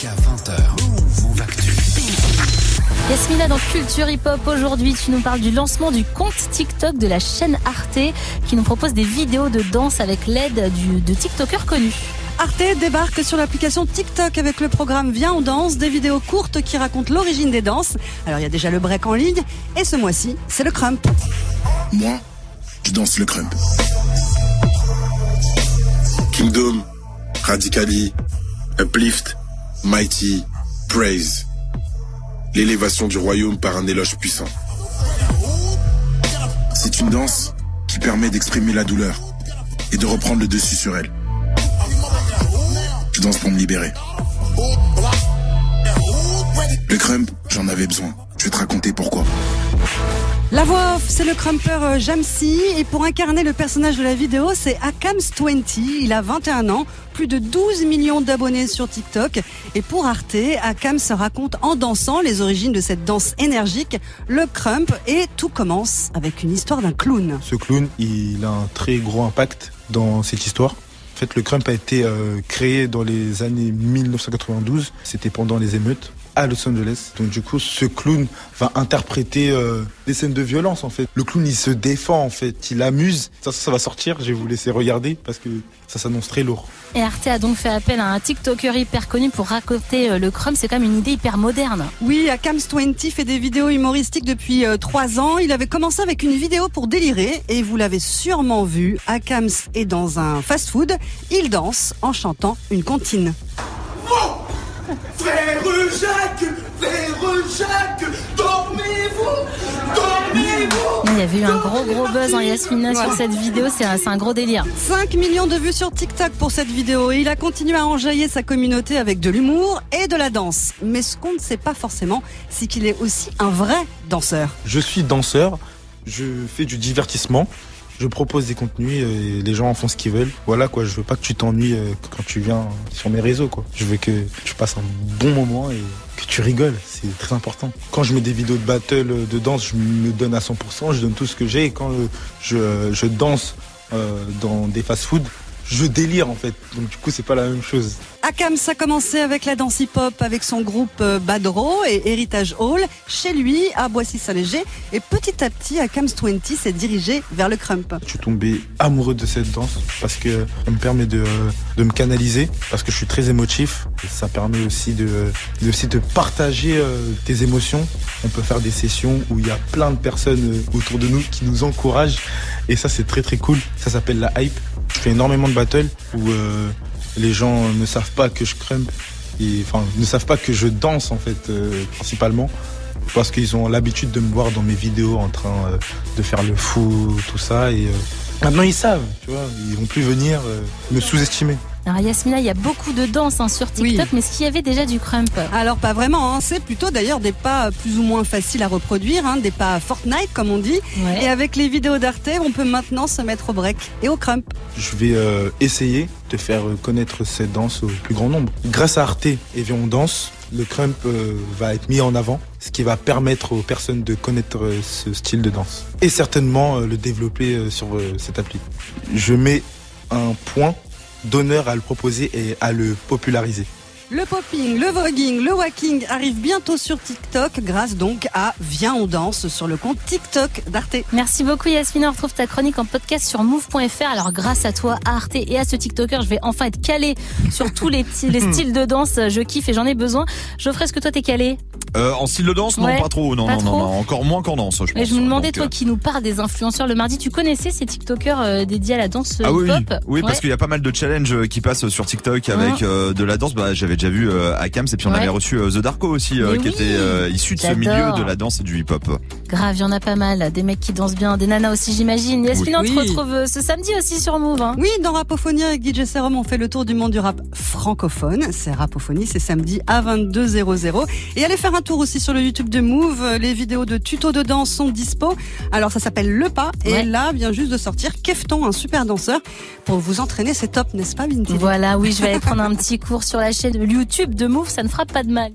Jusqu'à 20h. Move Actu. Yasmina dans Culture Hip Hop aujourd'hui, tu nous parles du lancement du compte TikTok de la chaîne Arte qui nous propose des vidéos de danse avec l'aide du- de TikTokers connus. Arte débarque sur l'application TikTok avec le programme Viens on danse, des vidéos courtes qui racontent l'origine des danses. Alors il y a déjà le break en ligne et ce mois-ci, c'est le crump. Moi, je danse le crump. Kingdom, Radicali, Uplift, Mighty, Praise. L'élévation du royaume par un éloge puissant. C'est une danse qui permet d'exprimer la douleur et de reprendre le dessus sur elle. Je danse pour me libérer. Le crump, j'en avais besoin. Je vais te raconter pourquoi. La voix off, c'est le crumper euh, Jamsi et pour incarner le personnage de la vidéo, c'est Akams20. Il a 21 ans, plus de 12 millions d'abonnés sur TikTok et pour Arte, Akam se raconte en dansant les origines de cette danse énergique, le crump et tout commence avec une histoire d'un clown. Ce clown, il a un très gros impact dans cette histoire. En fait, le crump a été euh, créé dans les années 1992. C'était pendant les émeutes à Los Angeles. Donc du coup, ce clown va interpréter euh, des scènes de violence en fait. Le clown, il se défend en fait, il amuse. Ça, ça, ça va sortir. Je vais vous laisser regarder parce que ça s'annonce très lourd. Et Arte a donc fait appel à un TikToker hyper connu pour raconter euh, le crump. C'est quand même une idée hyper moderne. Oui, Akams20 fait des vidéos humoristiques depuis euh, trois ans. Il avait commencé avec une vidéo pour délirer et vous l'avez sûrement vu. Akams est dans un fast-food. Il danse en chantant une comptine. Frère Jacques, frère Jacques, dormez-vous, dormez-vous. Il y avait eu un gros gros buzz en Yasmina sur cette vidéo. C'est un, c'est un gros délire. 5 millions de vues sur TikTok pour cette vidéo et il a continué à enjailler sa communauté avec de l'humour et de la danse. Mais ce qu'on ne sait pas forcément, c'est qu'il est aussi un vrai danseur. Je suis danseur. Je fais du divertissement. Je propose des contenus et les gens en font ce qu'ils veulent. Voilà quoi, je veux pas que tu t'ennuies euh, quand tu viens sur mes réseaux quoi. Je veux que tu passes un bon moment et tu rigoles, c'est très important. Quand je mets des vidéos de battle euh, de danse, je me donne à 100%, je donne tout ce que j'ai quand euh, je, je danse euh, dans des fast-food, je délire en fait. Donc du coup, c'est pas la même chose. Akams a commencé avec la danse hip-hop avec son groupe euh, Badro et Heritage Hall chez lui à Boissy-Saint-Léger et petit à petit Akams20 s'est dirigé vers le crump. Je suis tombé amoureux de cette danse parce que ça me permet de, de me canaliser, parce que je suis très émotif. Et ça permet aussi de, de, aussi de partager euh, tes émotions. On peut faire des sessions où il y a plein de personnes euh, autour de nous qui nous encouragent. Et ça, c'est très très cool. Ça s'appelle la hype. Je fais énormément de battles où euh, les gens ne savent pas que je crump. Et, enfin, ne savent pas que je danse en fait, euh, principalement parce qu'ils ont l'habitude de me voir dans mes vidéos en train euh, de faire le fou, tout ça. Et maintenant ils savent, tu vois, ils vont plus venir me sous-estimer. Alors Yasmina, il y a beaucoup de danse hein, sur TikTok, Oui. mais est-ce qu'il y avait déjà du crump? Alors pas vraiment, hein. c'est plutôt d'ailleurs des pas plus ou moins faciles à reproduire, hein, des pas Fortnite comme on dit. Ouais. Et avec les vidéos d'Arte, on peut maintenant se mettre au break et au crump. Je vais euh, essayer de faire euh, connaître cette danse au plus grand nombre. Grâce à Arte et Vion Danse, le crump euh, va être mis en avant, ce qui va permettre aux personnes de connaître euh, ce style de danse. Et certainement euh, le développer euh, sur euh, cette appli. Je mets un point d'honneur à le proposer et à le populariser. Le popping, le voguing, le whacking arrivent bientôt sur TikTok grâce donc à Viens on danse sur le compte TikTok d'Arte. Merci beaucoup Yasmina, on retrouve ta chronique en podcast sur move.fr. Alors grâce à toi, à Arte et à ce TikToker, je vais enfin être calé sur tous les, les styles de danse. Je kiffe et j'en ai besoin. Geoffrey, est-ce que toi t'es calé Euh, en style de danse, non, Ouais, pas trop. Non, pas non, non, trop. non, encore moins qu'en danse, je pense. je me demandais, Donc, toi euh, qui nous parles des influenceurs le mardi, tu connaissais ces TikTokers euh, dédiés à la danse Ah oui, oui, parce qu'il y a pas mal de challenges euh, qui passent sur TikTok avec Hein. euh, de la danse. Bah, j'avais déjà vu euh, à et puis on avait reçu euh, The Darko aussi, euh, Mais qui oui, était euh, issu de ce milieu de la danse et du hip-hop. Grave, il y en a pas mal. Des mecs qui dansent bien, des nanas aussi, j'imagine. Yasmina, on te Oui. retrouve euh, ce samedi aussi sur Move. Hein. Oui, dans Rapophonie avec DJ Serum, on fait le tour du monde du rap francophone. C'est Rapophonie, c'est samedi à 22h00. Et allez faire un tour aussi sur le YouTube de Move. Les vidéos de tutos de danse sont dispo. Alors ça s'appelle Le Pas. Et Ouais. là vient juste de sortir Kefton, un super danseur. Pour vous entraîner, c'est top, n'est-ce pas, Binti Voilà, oui, je vais aller prendre un petit cours sur la chaîne YouTube de Move, ça ne fera pas de mal.